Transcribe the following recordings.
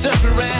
Stuck around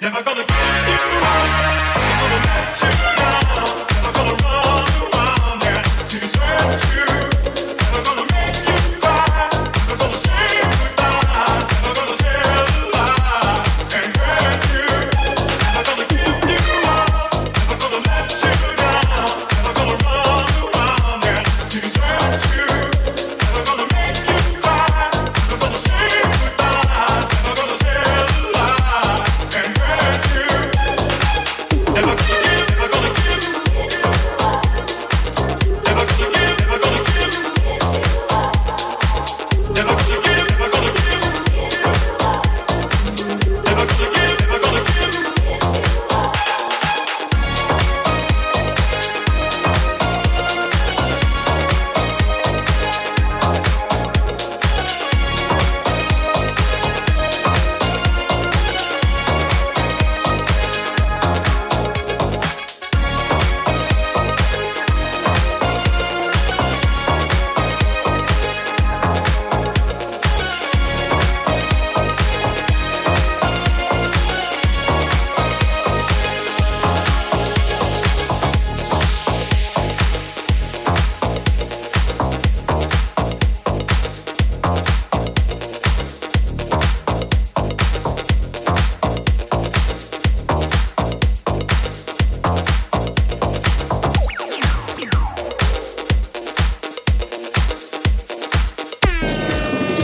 Never gonna